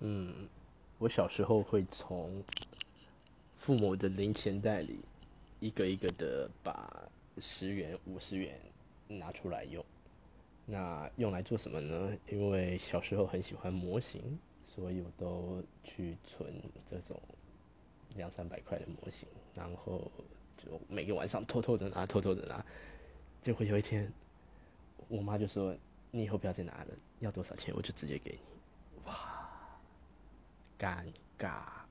嗯，我小时候会从父母的零钱袋里一个一个的把十元、五十元拿出来用。那用来做什么呢？因为小时候很喜欢模型，所以我都去存这种两三百块的模型，然后就每个晚上偷偷的拿，偷偷的拿。结果有一天，我妈就说：“你以后不要再拿了，要多少钱我就直接给你。”哇，尴尬。